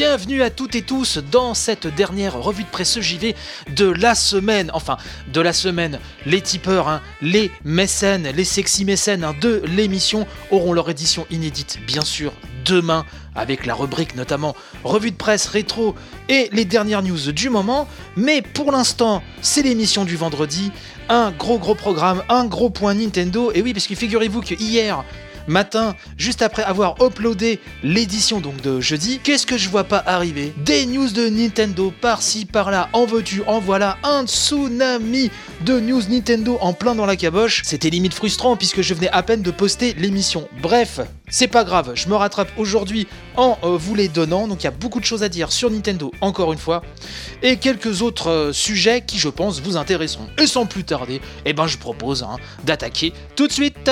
Bienvenue à toutes et tous dans cette dernière revue de presse JV de la semaine. Enfin, de la semaine. Les tipeurs, hein, les mécènes, les sexy mécènes hein, de l'émission auront leur édition inédite, bien sûr, demain, avec la rubrique notamment revue de presse rétro et les dernières news du moment. Mais pour l'instant, c'est l'émission du vendredi. Un gros gros programme, un gros point Nintendo. Et oui, parce que figurez-vous que hier, matin, juste après avoir uploadé l'édition donc de jeudi, qu'est-ce que je vois pas arriver? Des news de Nintendo par-ci par-là, en veux-tu, en voilà, un tsunami de news Nintendo en plein dans la caboche. C'était limite frustrant puisque je venais à peine de poster l'émission. Bref, c'est pas grave, je me rattrape aujourd'hui en euh, vous les donnant, donc il y a beaucoup de choses à dire sur Nintendo encore une fois, et quelques autres euh, sujets qui je pense vous intéresseront. Et sans plus tarder, eh ben je propose hein, d'attaquer tout de suite.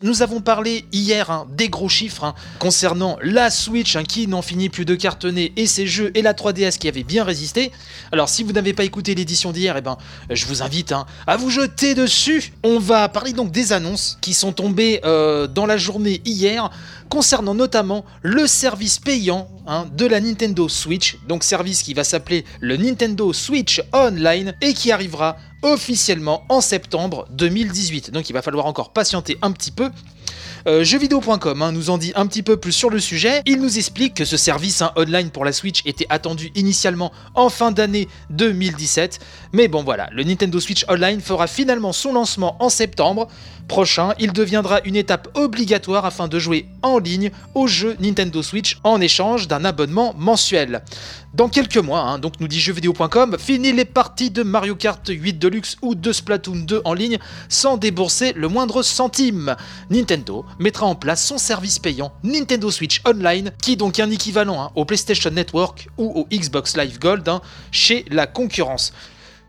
Nous avons parlé hier hein, des gros chiffres hein, concernant la Switch hein, qui n'en finit plus de cartonner et ses jeux et la 3DS qui avait bien résisté. Alors si vous n'avez pas écouté l'édition d'hier, eh ben, je vous invite à vous jeter dessus. On va parler donc des annonces qui sont tombées euh, dans la journée hier concernant notamment le service payant de la Nintendo Switch, donc service qui va s'appeler le Nintendo Switch Online et qui arrivera officiellement en septembre 2018. Donc il va falloir encore patienter un petit peu. Euh, jeuxvideo.com hein, nous en dit un petit peu plus sur le sujet. Il nous explique que ce service hein, online pour la Switch était attendu initialement en fin d'année 2017. Mais bon voilà, le Nintendo Switch Online fera finalement son lancement en septembre prochain. Il deviendra une étape obligatoire afin de jouer en ligne aux jeux Nintendo Switch en échange d'un abonnement mensuel. Dans quelques mois, hein, donc nous dit jeuxvideo.com, fini les parties de Mario Kart 8 Deluxe ou de Splatoon 2 en ligne sans débourser le moindre centime. Nintendo mettra en place son service payant Nintendo Switch Online, qui est donc un équivalent hein, au PlayStation Network ou au Xbox Live Gold hein, chez la concurrence.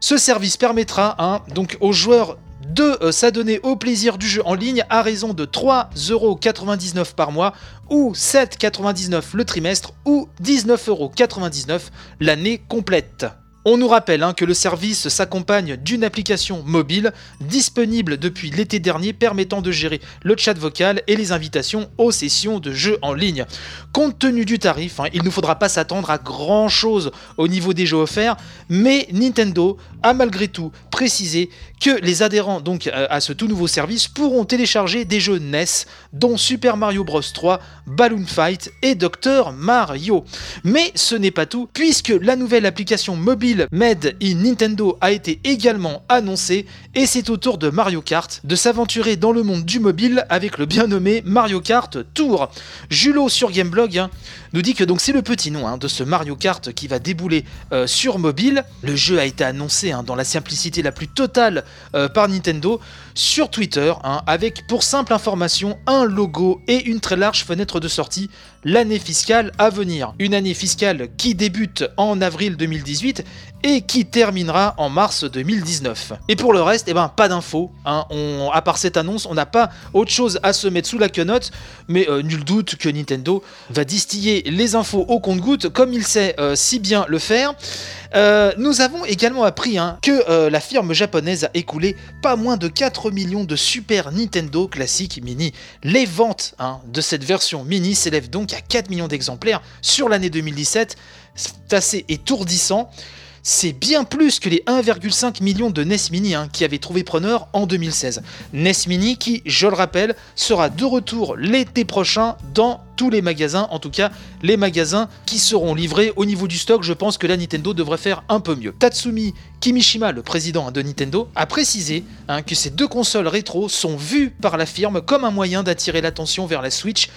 Ce service permettra donc aux joueurs de euh, s'adonner au plaisir du jeu en ligne à raison de 3,99€ par mois ou 7,99€ le trimestre ou 19,99€ l'année complète. On nous rappelle hein, que le service s'accompagne d'une application mobile disponible depuis l'été dernier permettant de gérer le chat vocal et les invitations aux sessions de jeux en ligne. Compte tenu du tarif, hein, il ne faudra pas s'attendre à grand chose au niveau des jeux offerts, mais Nintendo a malgré tout précisé que les adhérents donc euh, à ce tout nouveau service pourront télécharger des jeux NES dont Super Mario Bros 3, Balloon Fight et Dr Mario. Mais ce n'est pas tout puisque la nouvelle application mobile Made in Nintendo a été également annoncée et c'est au tour de Mario Kart de s'aventurer dans le monde du mobile avec le bien nommé Mario Kart Tour. Julo sur Gameblog hein, nous dit que donc c'est le petit nom hein, de ce Mario Kart qui va débouler euh, sur mobile. Le jeu a été annoncé hein, dans la simplicité la plus totale euh, par Nintendo sur Twitter, avec pour simple information un logo et une très large fenêtre de sortie, l'année fiscale à venir. Une année fiscale qui débute en avril 2018 et qui terminera en mars 2019. Et pour le reste, eh ben, pas d'infos. Hein. à part cette annonce, on n'a pas autre chose à se mettre sous la quenotte, mais euh, nul doute que Nintendo va distiller les infos au compte-goutte comme il sait euh, si bien le faire. Euh, nous avons également appris hein, que la firme japonaise a écoulé pas moins de 4 millions de Super Nintendo classiques mini. Les ventes hein, de cette version mini s'élèvent donc à 4 millions d'exemplaires sur l'année 2017. C'est assez étourdissant c'est bien plus que les 1,5 millions de NES Mini hein, qui avaient trouvé preneur en 2016. NES Mini qui, je le rappelle, sera de retour l'été prochain dans tous les magasins, en tout cas les magasins qui seront livrés au niveau du stock, je pense que la Nintendo devrait faire un peu mieux. Tatsumi Kimishima, le président de Nintendo, a précisé hein, que ces deux consoles rétro sont vues par la firme comme un moyen d'attirer l'attention vers la Switch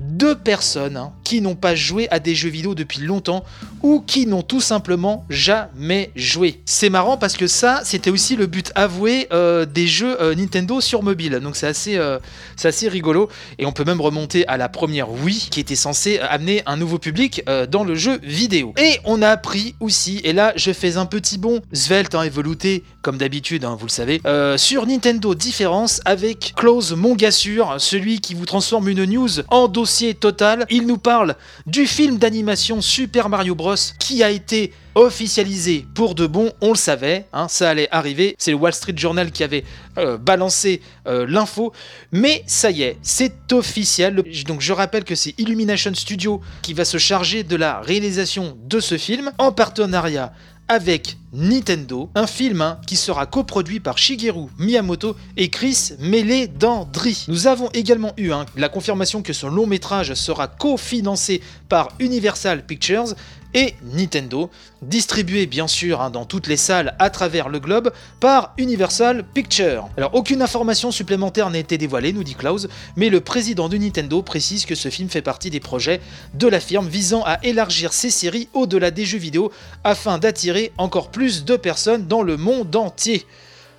deux personnes hein, qui n'ont pas joué à des jeux vidéo depuis longtemps ou qui n'ont tout simplement jamais joué. C'est marrant parce que ça, c'était aussi le but avoué euh, des jeux euh, Nintendo sur mobile. Donc c'est assez, euh, c'est assez rigolo. Et on peut même remonter à la première Wii qui était censée amener un nouveau public dans le jeu vidéo. Et on a appris aussi, et là je fais un petit bond svelte, hein, évolué comme d'habitude, hein, vous le savez, sur Nintendo Différence avec Close Mongassure, celui qui vous transforme une news en total. Il nous parle du film d'animation Super Mario Bros qui a été officialisé pour de bon, on le savait, hein, ça allait arriver, c'est le Wall Street Journal qui avait euh, balancé euh, l'info, mais ça y est, c'est officiel. Donc je rappelle que c'est Illumination Studio qui va se charger de la réalisation de ce film en partenariat avec Nintendo, un film hein, qui sera coproduit par Shigeru Miyamoto et Chris Meledandri. Nous avons également eu hein, la confirmation que ce long métrage sera cofinancé par Universal Pictures et Nintendo, distribué bien sûr hein, dans toutes les salles à travers le globe par Universal Pictures. Alors aucune information supplémentaire n'a été dévoilée, nous dit Klaus, mais le président de Nintendo précise que ce film fait partie des projets de la firme visant à élargir ses séries au-delà des jeux vidéo afin d'attirer encore plus de personnes dans le monde entier.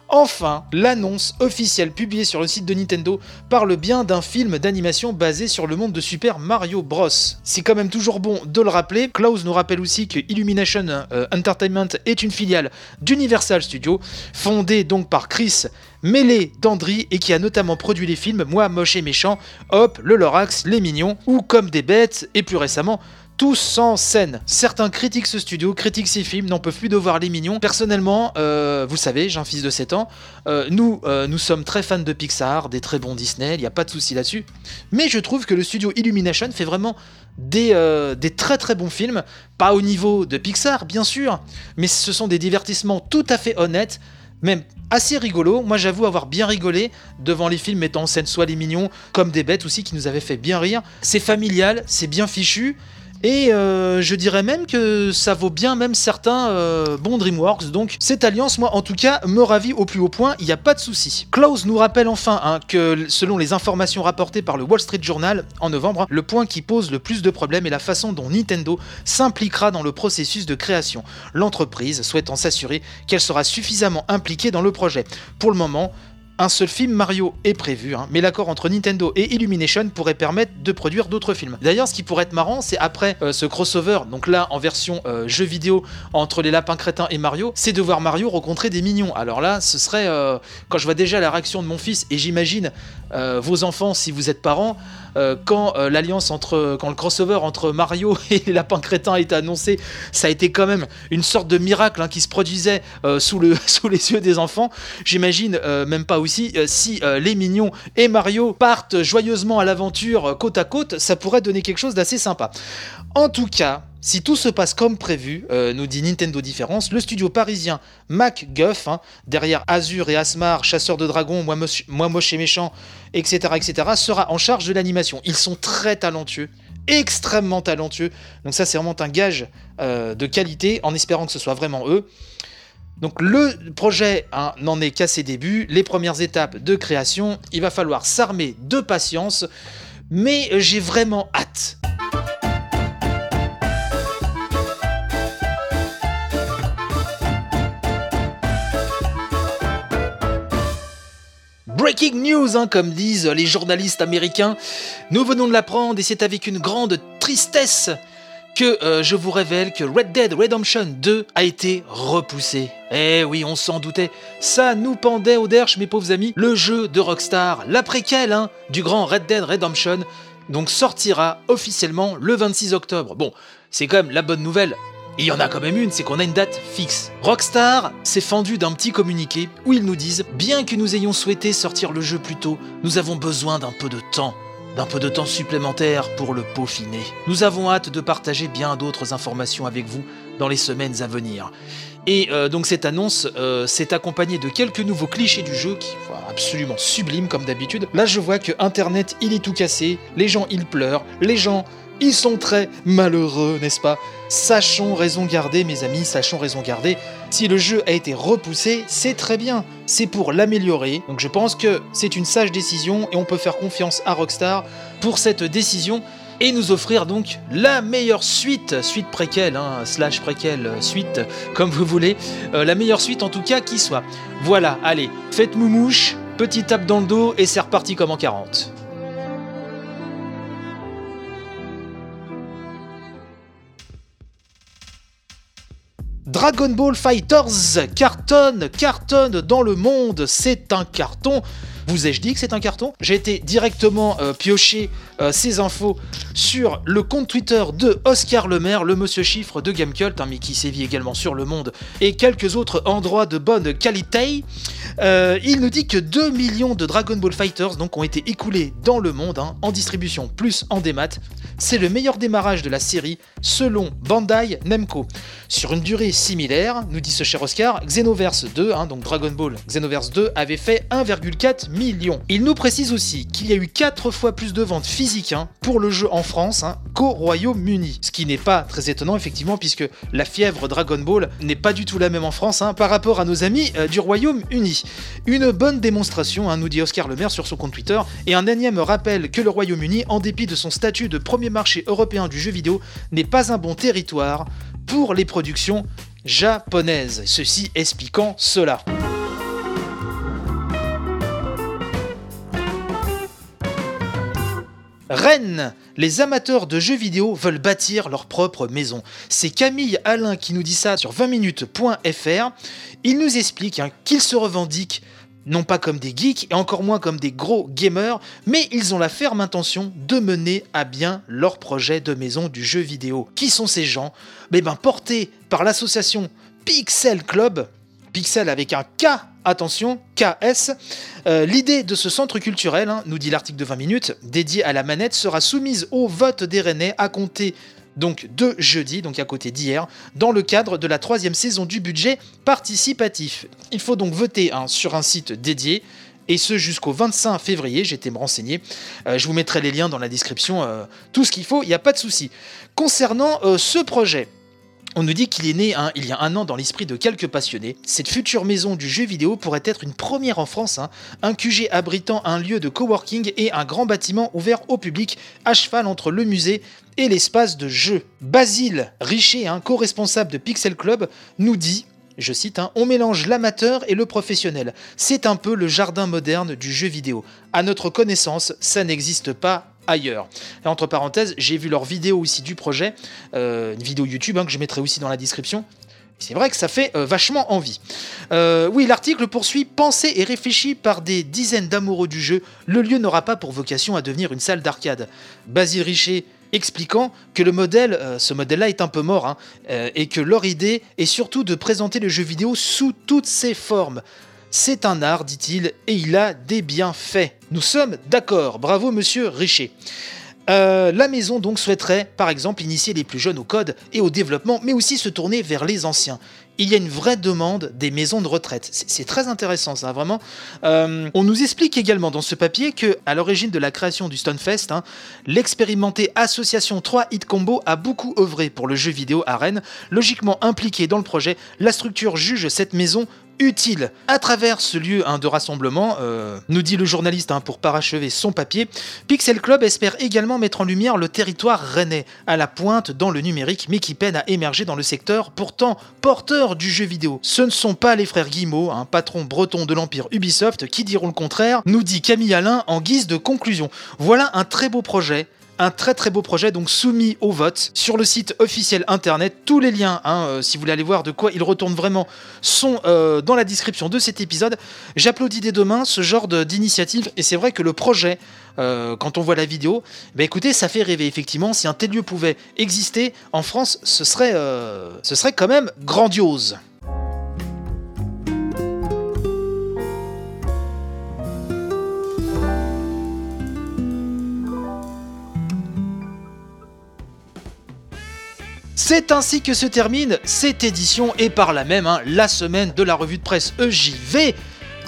Enfin, l'annonce officielle publiée sur le site de Nintendo parle bien d'un film d'animation basé sur le monde de Super Mario Bros. C'est quand même toujours bon de le rappeler. Klaus nous rappelle aussi que Illumination euh, Entertainment est une filiale d'Universal Studios, fondée donc par Chris Mêlé d'Andry et qui a notamment produit les films Moi moche et méchant, Hop, Le Lorax, Les Mignons ou Comme des bêtes et plus récemment tous en scène. Certains critiquent ce studio, critiquent ces films, n'en peuvent plus de voir les mignons. Personnellement, euh, vous savez, j'ai un fils de 7 ans, euh, nous, euh, nous sommes très fans de Pixar, des très bons Disney, il n'y a pas de souci là-dessus. Mais je trouve que le studio Illumination fait vraiment des, des très très bons films, pas au niveau de Pixar, bien sûr, mais ce sont des divertissements tout à fait honnêtes, même assez rigolos. Moi, j'avoue avoir bien rigolé devant les films mettant en scène soit les mignons, comme des bêtes aussi, qui nous avaient fait bien rire. C'est familial, c'est bien fichu. Et euh, je dirais même que ça vaut bien même certains euh, bons DreamWorks. Donc cette alliance, moi en tout cas, me ravit au plus haut point, il n'y a pas de souci. Klaus nous rappelle enfin hein, que selon les informations rapportées par le Wall Street Journal en novembre, le point qui pose le plus de problèmes est la façon dont Nintendo s'impliquera dans le processus de création. L'entreprise souhaitant s'assurer qu'elle sera suffisamment impliquée dans le projet. Pour le moment, un seul film Mario est prévu, hein, mais l'accord entre Nintendo et Illumination pourrait permettre de produire d'autres films. D'ailleurs, ce qui pourrait être marrant, c'est après euh, ce crossover, donc là en version euh, jeu vidéo entre les lapins crétins et Mario, c'est de voir Mario rencontrer des mignons. Alors là, ce serait euh, quand je vois déjà la réaction de mon fils et j'imagine vos enfants si vous êtes parents. quand l'alliance entre, quand le crossover entre Mario et les lapins crétins a été annoncé, ça a été quand même une sorte de miracle hein, qui se produisait sous, le, sous les yeux des enfants. J'imagine même pas euh, si euh, les mignons et Mario partent joyeusement à l'aventure euh, côte à côte, ça pourrait donner quelque chose d'assez sympa. En tout cas, si tout se passe comme prévu, nous dit Nintendo Différence, le studio parisien MacGuff, hein, derrière Azure et Asmar, Chasseur de Dragons, Moi moche, et méchant, etc., etc., sera en charge de l'animation. Ils sont très talentueux, extrêmement talentueux. Donc ça, c'est vraiment un gage de qualité, en espérant que ce soit vraiment eux. Donc le projet n'en est qu'à ses débuts, les premières étapes de création, il va falloir s'armer de patience, mais j'ai vraiment hâte. Breaking news, hein, comme disent les journalistes américains. Nous venons de l'apprendre et c'est avec une grande tristesse que euh, je vous révèle que Red Dead Redemption 2 a été repoussé. Eh oui, on s'en doutait. Ça nous pendait au derche, mes pauvres amis. Le jeu de Rockstar, la préquelle hein, du grand Red Dead Redemption, donc sortira officiellement le 26 octobre. Bon, c'est quand même la bonne nouvelle. Il y en a quand même une, c'est qu'on a une date fixe. Rockstar s'est fendu d'un petit communiqué où ils nous disent Bien que nous ayons souhaité sortir le jeu plus tôt, nous avons besoin d'un peu de temps d'un peu de temps supplémentaire pour le peaufiner. Nous avons hâte de partager bien d'autres informations avec vous dans les semaines à venir. Et euh, donc cette annonce euh, s'est accompagnée de quelques nouveaux clichés du jeu qui sont absolument sublimes comme d'habitude. Là je vois que Internet il est tout cassé, les gens ils pleurent, les gens ils sont très malheureux, n'est-ce pas? Sachons raison garder, mes amis, sachons raison garder. Si le jeu a été repoussé, c'est très bien. C'est pour l'améliorer. Donc je pense que c'est une sage décision et on peut faire confiance à Rockstar pour cette décision. et nous offrir donc la meilleure suite, suite préquelle, hein, slash préquelle, suite, comme vous voulez, euh, la meilleure suite en tout cas qui soit. Voilà, allez, faites moumouche, petite tape dans le dos et c'est reparti comme en 40. Dragon Ball Fighters cartonne, cartonne dans le monde, c'est un carton. Vous ai-je dit que c'est un carton? J'ai été directement euh, piocher euh, ces infos sur le compte Twitter de Oscar Lemaire, le monsieur chiffre de Gamecult, hein, mais qui sévit également sur le monde, et quelques autres endroits de bonne qualité. Euh, il nous dit que 2 millions de Dragon Ball Fighters donc, ont été écoulés dans le monde, hein, en distribution plus en démat. C'est le meilleur démarrage de la série selon Bandai Namco. Sur une durée similaire, nous dit ce cher Oscar, Xenoverse 2, hein, donc Dragon Ball Xenoverse 2, avait fait 1,4 million. Il nous précise aussi qu'il y a eu 4 fois plus de ventes physiques hein, pour le jeu en France hein, qu'au Royaume-Uni. Ce qui n'est pas très étonnant effectivement puisque la fièvre Dragon Ball n'est pas du tout la même en France hein, par rapport à nos amis euh, du Royaume-Uni. Une bonne démonstration, nous dit Oscar Lemaire sur son compte Twitter, et un énième rappel que le Royaume-Uni, en dépit de son statut de premier marché européen du jeu vidéo, n'est pas un bon territoire pour les productions japonaises. Ceci expliquant cela. Rennes, les amateurs de jeux vidéo veulent bâtir leur propre maison. C'est Camille Alain qui nous dit ça sur 20minutes.fr. Il nous explique hein, qu'ils se revendiquent non pas comme des geeks et encore moins comme des gros gamers, mais ils ont la ferme intention de mener à bien leur projet de maison du jeu vidéo. Qui sont ces gens? Eh ben, portés par l'association Pixel Club, Pixel avec un K, attention, KS. Euh, L'idée de ce centre culturel, hein, nous dit l'article de 20 minutes, dédié à la manette, sera soumise au vote des Rennais à compter donc de jeudi, donc à côté d'hier, dans le cadre de la troisième saison du budget participatif. Il faut donc voter hein, sur un site dédié, et ce jusqu'au 25 février, j'étais me renseigner. Euh, je vous mettrai les liens dans la description, euh, tout ce qu'il faut, il n'y a pas de souci. Concernant ce projet, on nous dit qu'il est né hein, il y a un an dans l'esprit de quelques passionnés. Cette future maison du jeu vidéo pourrait être une première en France, hein, un QG abritant un lieu de coworking et un grand bâtiment ouvert au public, à cheval entre le musée et l'espace de jeu. Basile Richer, un co-responsable de Pixel Club, nous dit je cite, hein, on mélange l'amateur et le professionnel. C'est un peu le jardin moderne du jeu vidéo. À notre connaissance, ça n'existe pas ailleurs. Entre parenthèses, j'ai vu leur vidéo aussi du projet, euh, une vidéo YouTube hein, que je mettrai aussi dans la description. C'est vrai que ça fait euh, vachement envie. Euh, oui, l'article poursuit Pensé et réfléchi par des dizaines d'amoureux du jeu, le lieu n'aura pas pour vocation à devenir une salle d'arcade. Basile Richer expliquant que le modèle, ce modèle-là est un peu mort, hein, et que leur idée est surtout de présenter le jeu vidéo sous toutes ses formes. C'est un art, dit-il, et il a des bienfaits. Nous sommes d'accord, bravo monsieur Richer. Euh, la maison donc souhaiterait par exemple initier les plus jeunes au code et au développement, mais aussi se tourner vers les anciens. Il y a une vraie demande des maisons de retraite. C'est très intéressant ça, vraiment. Euh, on nous explique également dans ce papier que, à l'origine de la création du Stonefest, hein, l'expérimentée association 3 Hit Combo a beaucoup œuvré pour le jeu vidéo à Rennes. Logiquement impliquée dans le projet, la structure juge cette maison utile. À travers ce lieu hein, de rassemblement, euh, nous dit le journaliste hein, pour parachever son papier, Pixel Club espère également mettre en lumière le territoire rennais, à la pointe dans le numérique, mais qui peine à émerger dans le secteur pourtant porteur du jeu vidéo. Ce ne sont pas les frères Guillemot, un patron breton de l'empire Ubisoft, qui diront le contraire, nous dit Camille Alain en guise de conclusion. Voilà un très beau projet un très très beau projet donc soumis au vote sur le site officiel internet. Tous les liens, hein, euh, si vous voulez aller voir de quoi il retourne vraiment, sont euh, dans la description de cet épisode. J'applaudis dès demain ce genre d'initiative et c'est vrai que le projet, euh, quand on voit la vidéo, bah écoutez, ça fait rêver effectivement. Si un tel lieu pouvait exister en France, ce serait quand même grandiose. C'est ainsi que se termine cette édition et par là même hein, la semaine de la revue de presse EJV.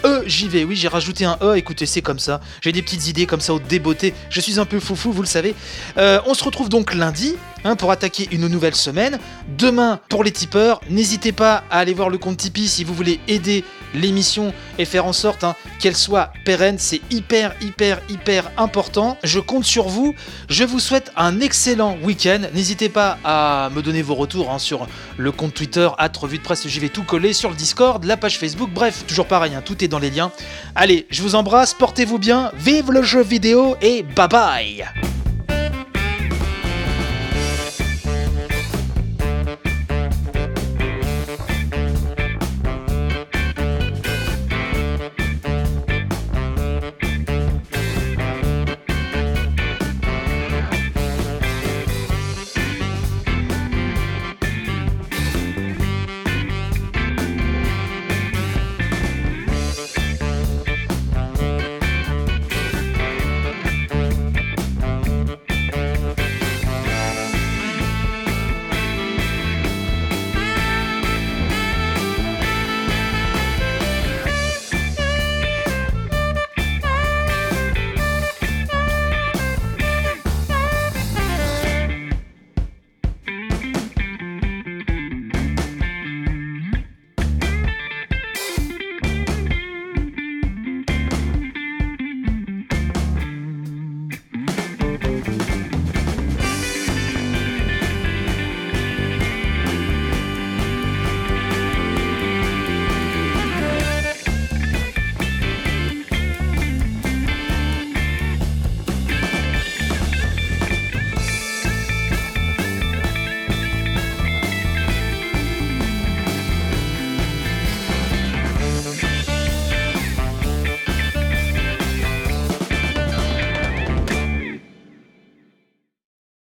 E, j'y vais. Oui, j'ai rajouté un E. Écoutez, c'est comme ça. J'ai des petites idées comme ça au débeauté. Je suis un peu foufou, vous le savez. Euh, on se retrouve donc lundi hein, pour attaquer une nouvelle semaine. Demain, pour les tipeurs, n'hésitez pas à aller voir le compte Tipeee si vous voulez aider l'émission et faire en sorte hein, qu'elle soit pérenne. C'est hyper, hyper, hyper important. Je compte sur vous. Je vous souhaite un excellent week-end. N'hésitez pas à me donner vos retours hein, sur le compte Twitter, at revue de presse, j'y vais tout coller, sur le Discord, la page Facebook, bref, toujours pareil, tout est dans les liens. Allez, je vous embrasse, portez-vous bien, vive le jeu vidéo et bye bye